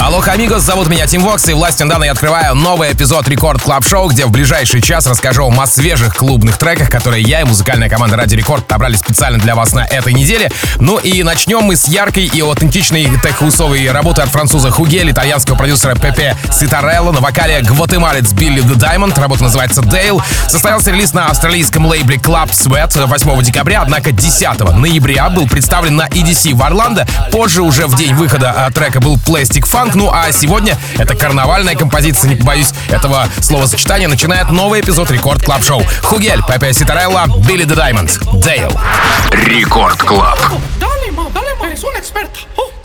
Алло, амигос, зовут меня Тим Вокс, и властью данной я открываю новый эпизод Record Club Show, где в ближайший час расскажу вам о свежих клубных треках, которые я и музыкальная команда Радио Рекорд отобрали специально для вас на этой неделе. Ну и начнем мы с яркой и аутентичной тех-хаусовой работы от француза HUGEL, итальянского продюсера Пепе Ситарелло на вокале гватемалец Billy The Diamond, работа называется Dale. Состоялся релиз на австралийском лейбле Club Sweat 8 декабря, однако 10 ноября был представлен на EDC в Орландо. Позже, уже в день выхода а, трека был Plastik Fun, Funk. Ну а сегодня это карнавальная композиция, не побоюсь этого словосочетания, начинает новый эпизод Record Club Show. HUGEL, Пепе Ситарелла, Billy The Diamond, Dale. Record Club.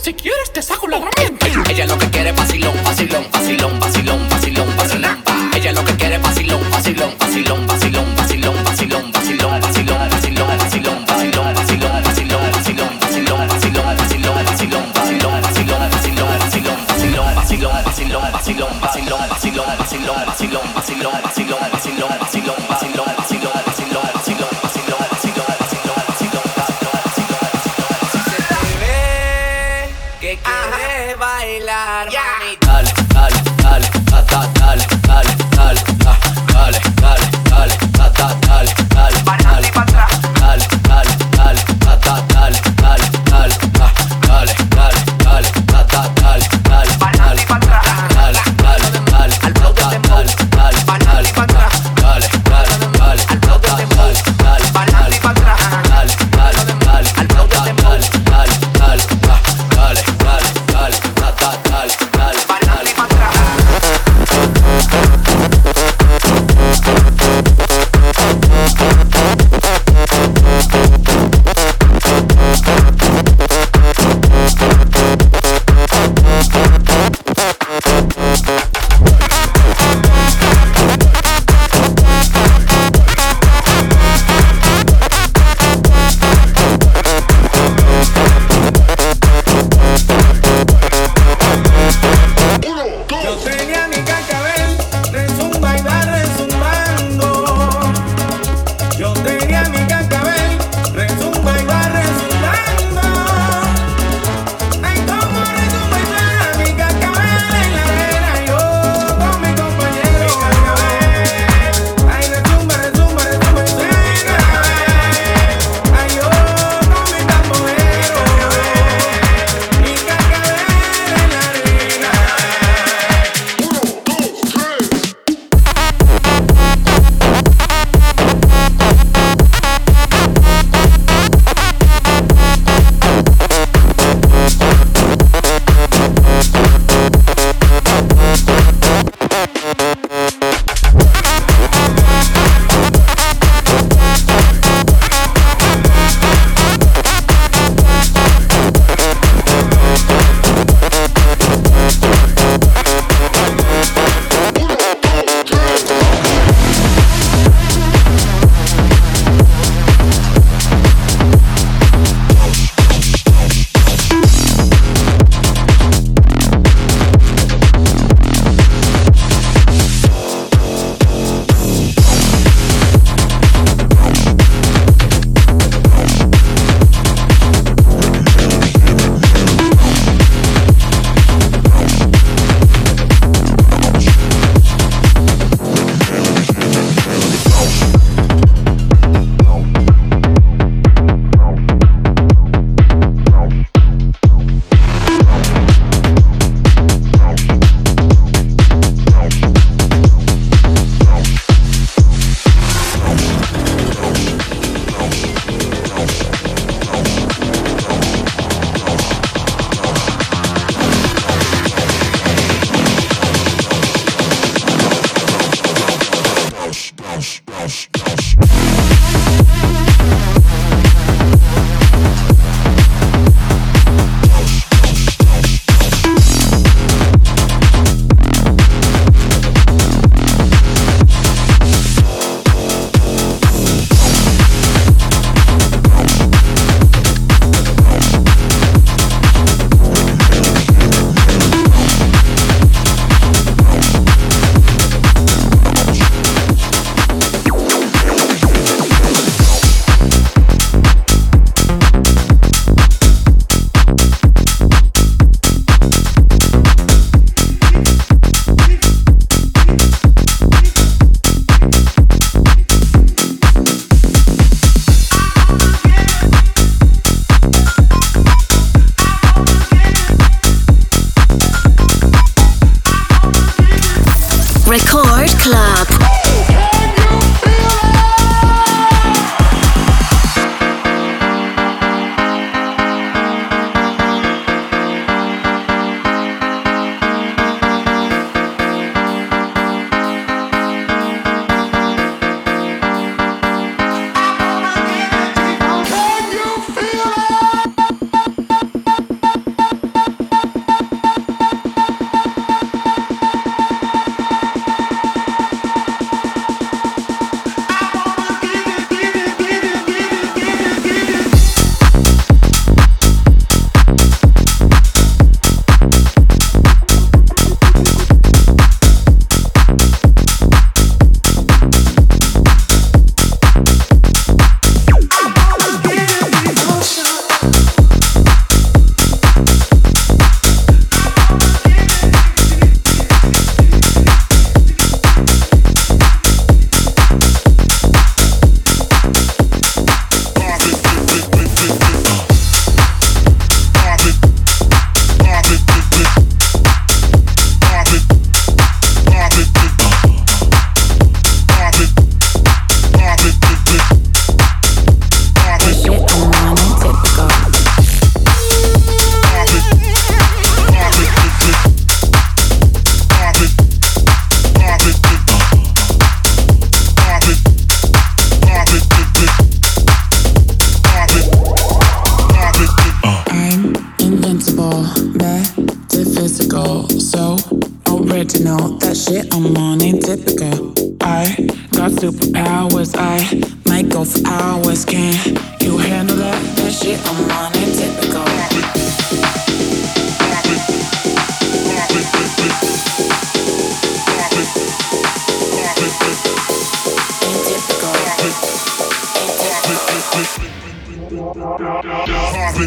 Si quieres te saco la herramienta. Ella lo que quiere es vacilón, vacilón, vacilón, vacilón, vacilón, vacilón. Ella lo que quiere es vacilón, vacilón, vacilón, vacilón, vacilón, vacilón, vacilón, vacilón, vacilón, vacilón, vacilón,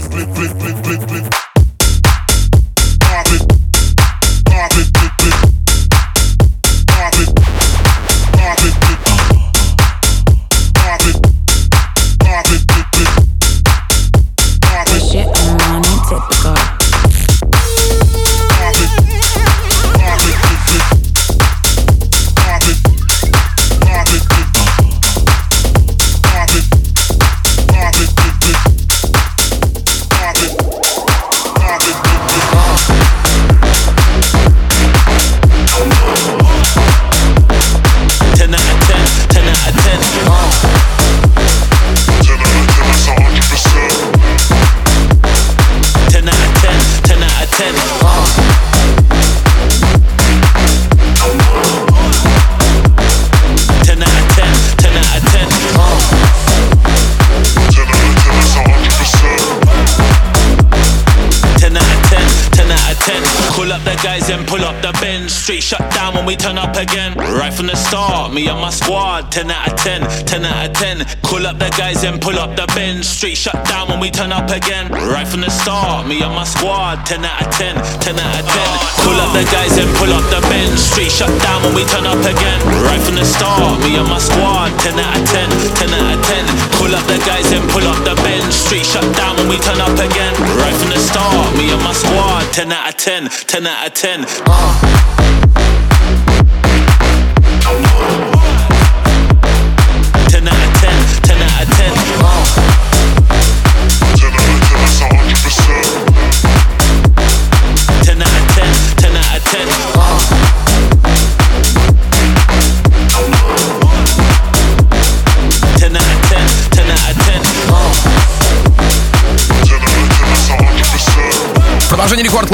flip, flip, flip, flip, flip, flip. Pull up the bench. Street shut down when we turn up again. Right from the start, me and my squad, 10 out of 10, 10 out of 10. Call up the guys and pull up the bench. Street shut down when we turn up again. Right from the start, me and my squad, 10 out of 10, 10 out of 10. Call up the guys and pull up the bench. Street shut down when we turn up again. Right from the start, me and my squad, 10 out of 10, 10 out of 10. Uh.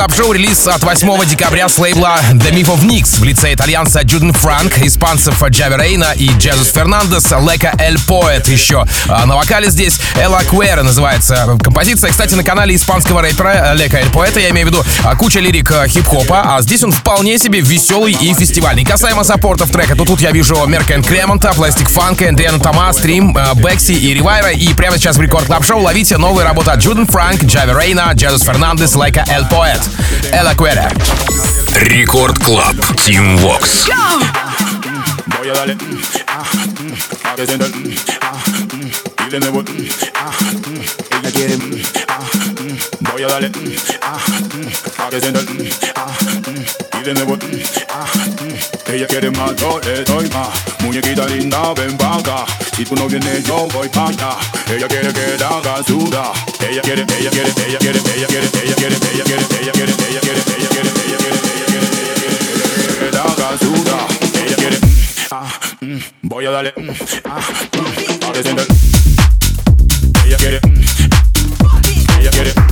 Record Club Show релиз от 8 декабря с лейбла The Myth of NYX в лице итальянца Jude & Frank, испанцев Javi Reina и Jesus Fernandez, Leka El Poeta еще. А на вокале здесь Ella Quiera называется композиция. Кстати, на канале испанского рэпера Leka El Poeta, я имею в виду а, куча лирик а, хип-хопа, а здесь он вполне себе веселый и фестивальный. Касаемо саппортов трека, то тут я вижу Merk & Kremont а, Plastik Funk а, Adrien Toma, Стрим, Бекси и Ревайра. И прямо сейчас в Record Club Show ловите новые работы от Джуден Франк, Джави Рейна, Джезус Фернандес, Лека Эль Поэт. Поэт. Элла Куэра. Рекорд Клаб. Тим Вокс. Voy a darle ah, a que sienta ah, y de nuevo ah, ella quiere ah, voy a darle ah, a que sienta ah, y de nuevo ah, Ella quiere más, yo le doy más muñequita linda, ven pa' si tú no vienes yo voy pa' allá ella quiere que la haga sudar ella quiere, ella quiere, ella quiere, ella quiere, ella quiere, ella quiere, ella quiere, ella quiere, ella quiere, ella quiere, ella quiere, que la haga sudar ella quiere ah, voy a darle ah, a descender ella quiere ella quiere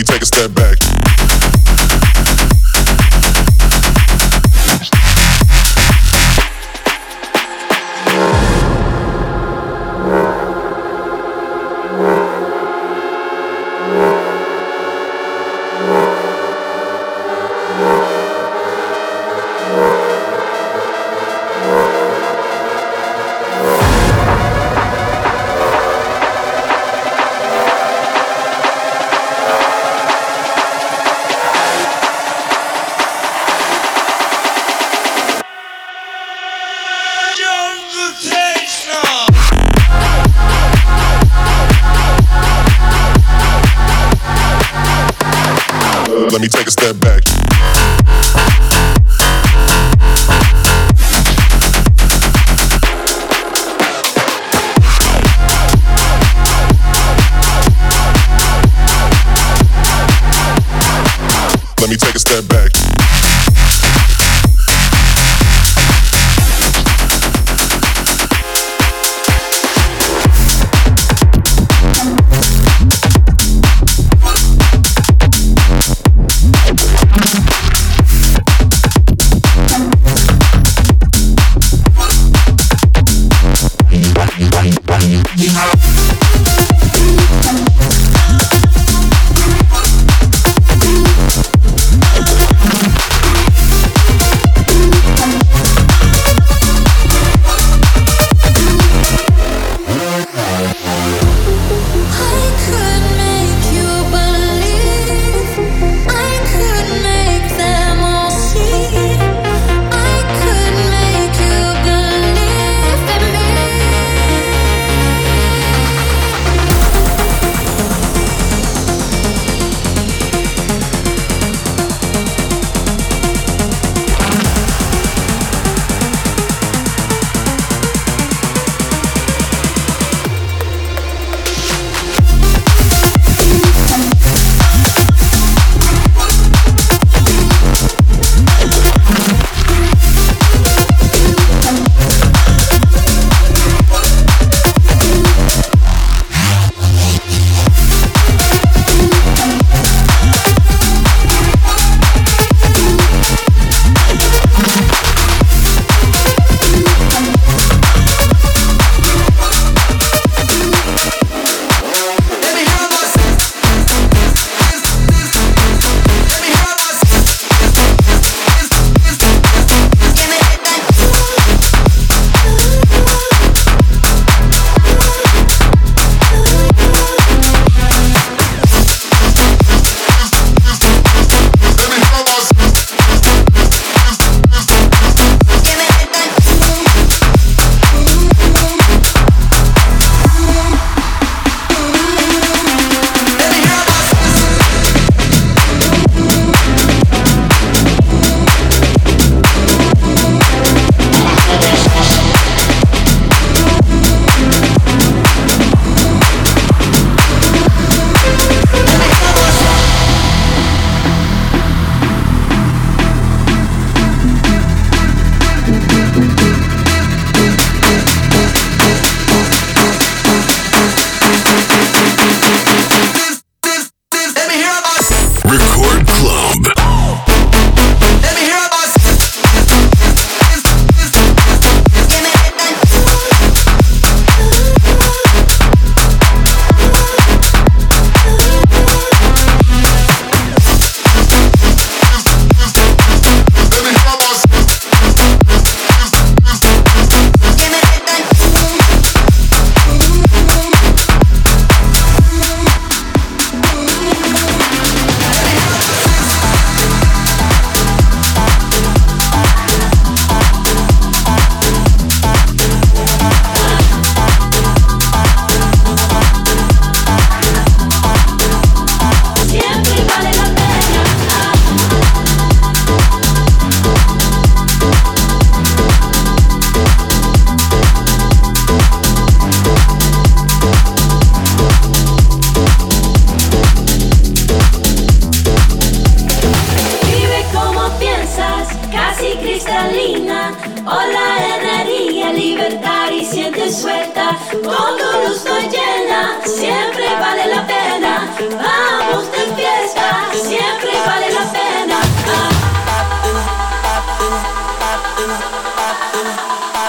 me take a step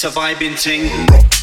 It's a vibing thing.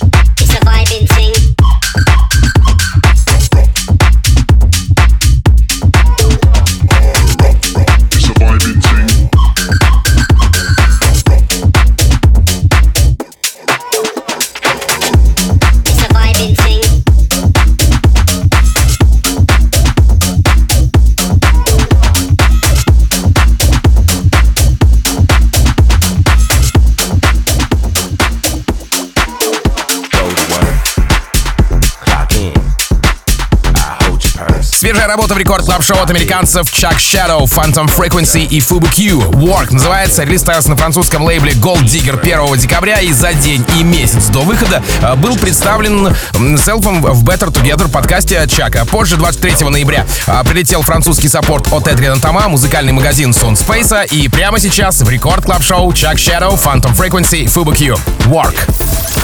Свежая работа в Record Club Show от американцев Chuck Shadow, Phantom Frequency и Fubu Q. Work называется, релиз ставился на французском лейбле Gold Digger 1 декабря и за день и месяц до выхода э, был представлен селфом в Better Together подкасте Чака. Позже, 23 ноября, э, прилетел французский саппорт от Adrien Toma, музыкальный магазин Sound Space, и прямо сейчас в Record Club Show Chuck Shadow, Phantom Frequency, Fubu Q. Work.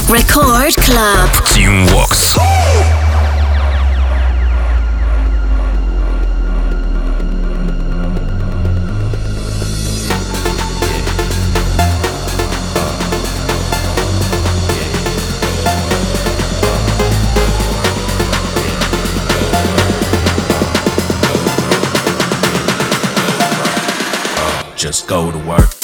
Record Club. Team Vox. Just go to work.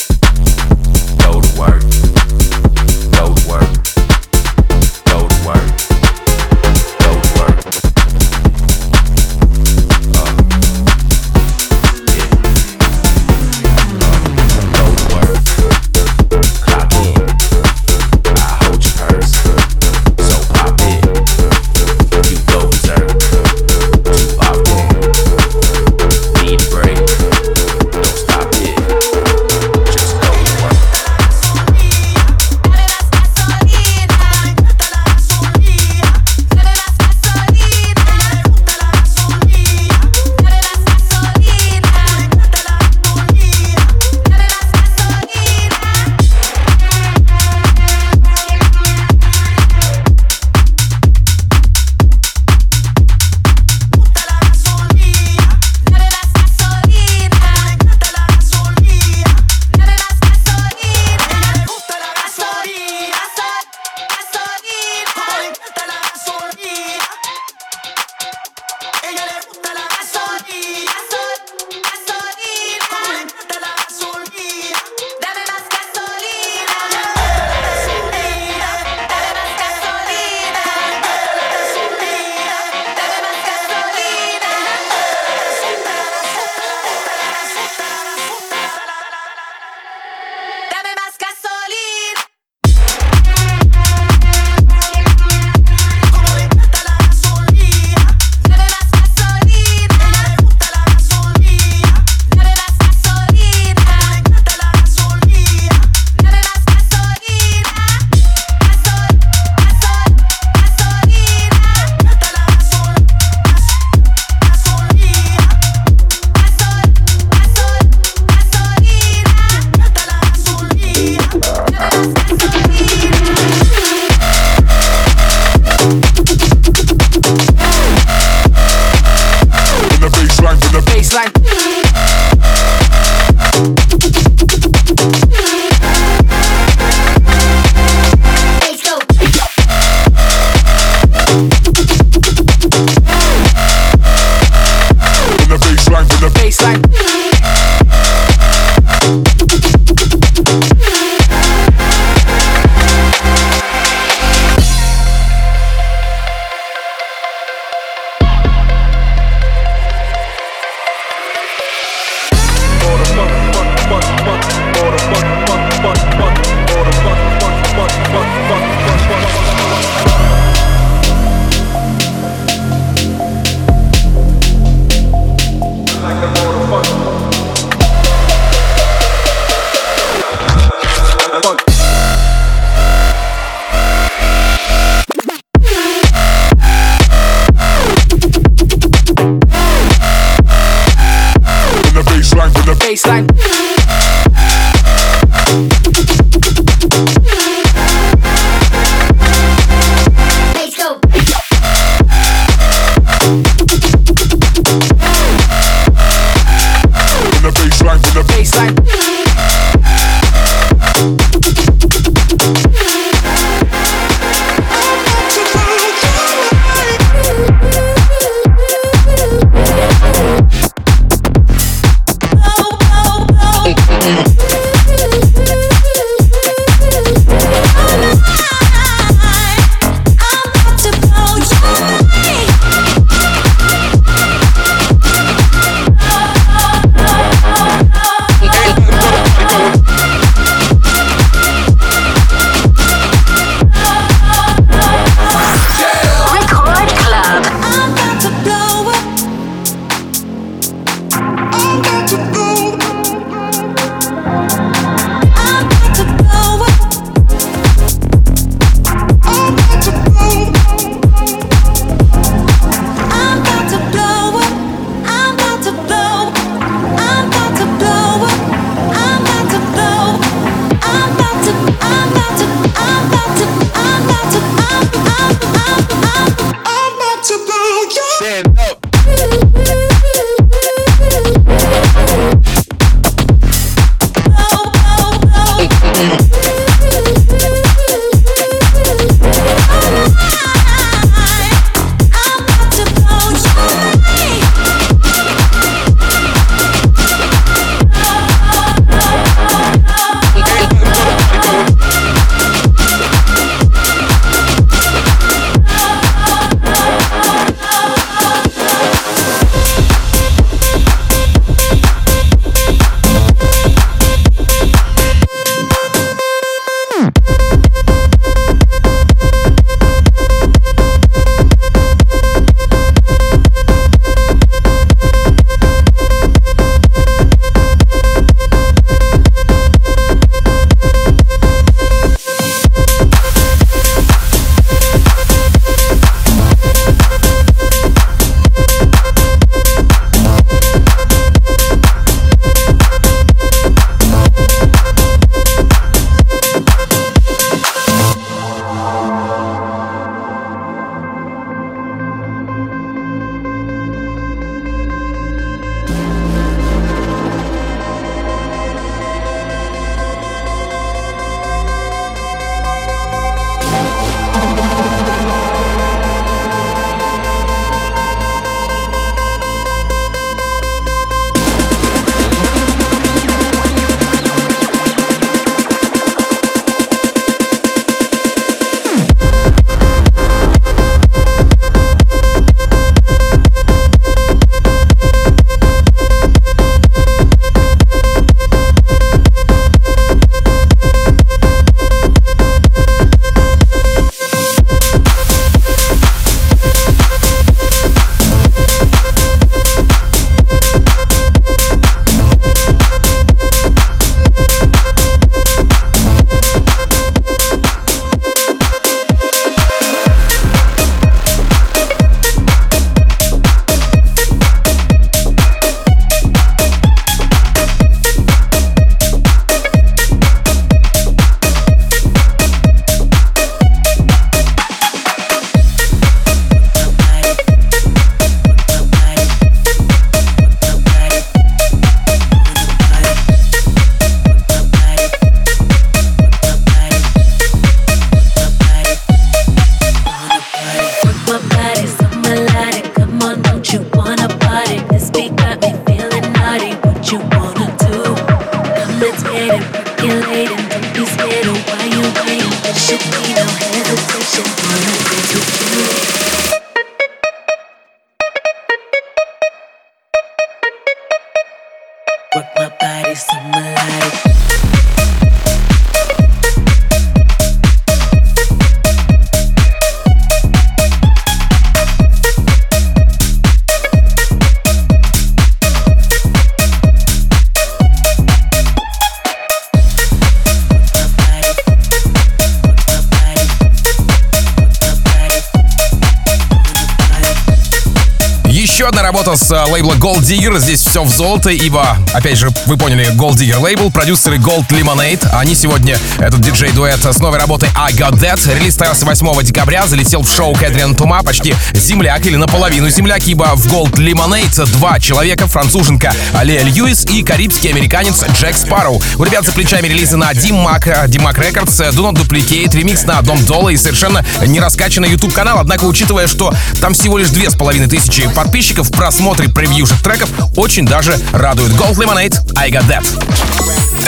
Gold Digger. Здесь все в золото, ибо, опять же, вы поняли, Gold Digger лейбл, продюсеры Gold Lemonade. Они сегодня, этот диджей-дуэт с новой работой I Got That. Релиз состоялся 8 декабря, залетел в шоу Кэдриан Тума, почти земляк или наполовину земляк, ибо в Gold Lemonade два человека, француженка Алия Льюис и карибский американец Джек Спарроу. У ребят за плечами релизы на Mac, Dim Mac Records, Do Not Duplicate, ремикс на Дом Дола и совершенно не раскачанный YouTube канал. Однако, учитывая, что там всего лишь две с половиной тысячи подписчиков, просмотры превьюшек треков очень даже радует. Gold Lemonade, I Got That.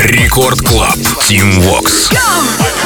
Record Club. Team Vox. I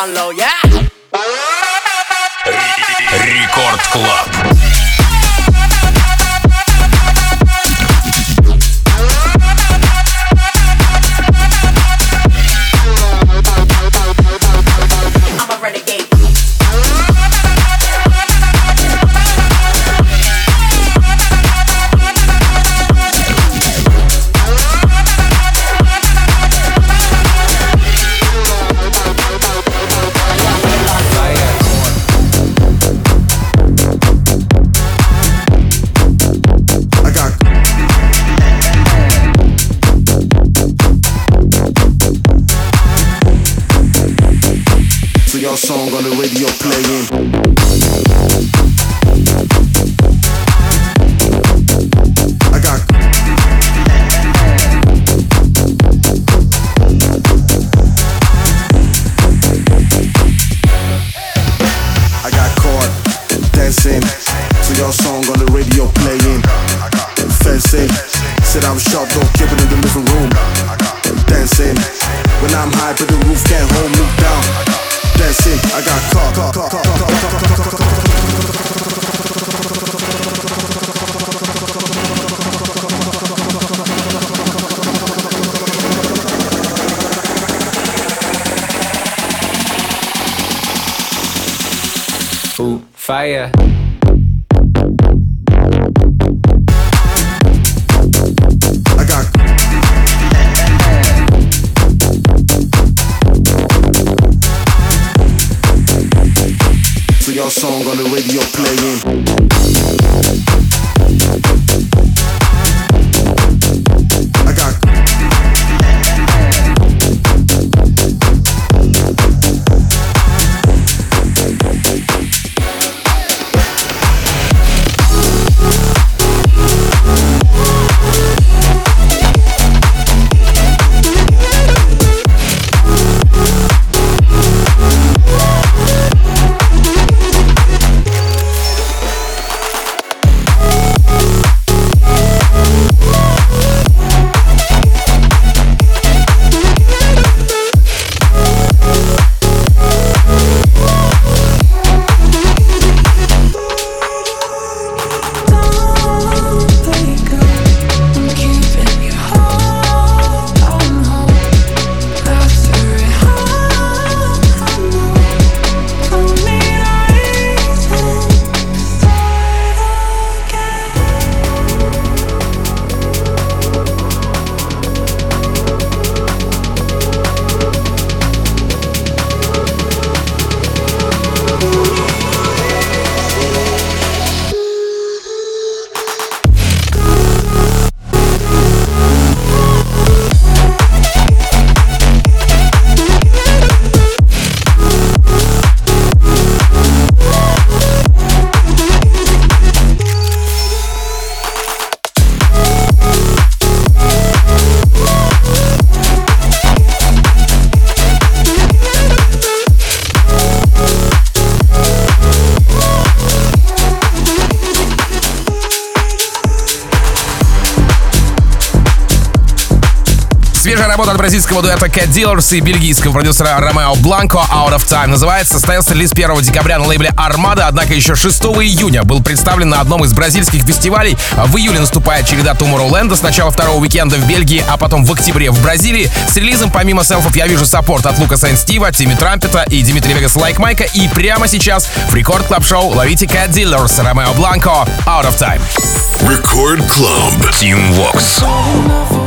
down low, yeah. praia. Бразильского дуэта Cat Dealers и бельгийского продюсера Romeo Blanco Out of Time называется. Состоялся релиз 1 декабря на лейбле Armada, однако еще 6 июня был представлен на одном из бразильских фестивалей. В июле наступает череда Tomorrowland с начала второго уикенда в Бельгии, а потом в октябре в Бразилии. С релизом помимо селфов я вижу саппорт от Лука Сен Стива, Тимми Трампета и Дмитрия Вегас Лайк Майка. И прямо сейчас в Record Club Show ловите Cat Dealers Romeo Blanco Out of Time. Record Club. Team Vox.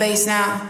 Bass now.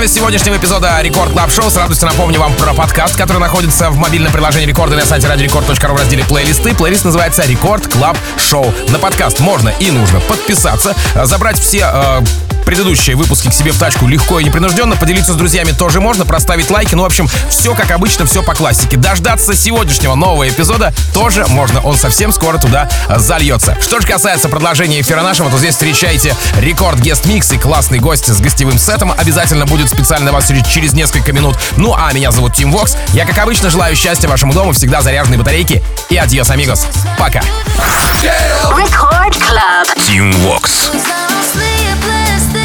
Занавес сегодняшнего эпизода Record Club Show с радостью напомню вам про подкаст, который находится в мобильном приложении Рекорда на сайте радиорекорд.ру в разделе плейлисты. Плейлист называется Record Club Show. На подкаст можно и нужно подписаться, забрать все э, предыдущие выпуски к себе в тачку легко и непринужденно. Поделиться с друзьями тоже можно, проставить лайки. Ну, в общем, все как обычно, все по классике. Дождаться сегодняшнего нового эпизода тоже можно. Он совсем скоро туда зальется. Что же касается продолжения эфира нашего, то здесь встречайте Record Guest Mix и классный гость с гостевым сетом. Обязательно будет специально вас через несколько минут. Ну, а меня зовут Tim Vox. Я, как обычно, желаю счастья вашему дому, всегда заряженной батарейки. И adiós, amigos. Пока. Record Club. Team let's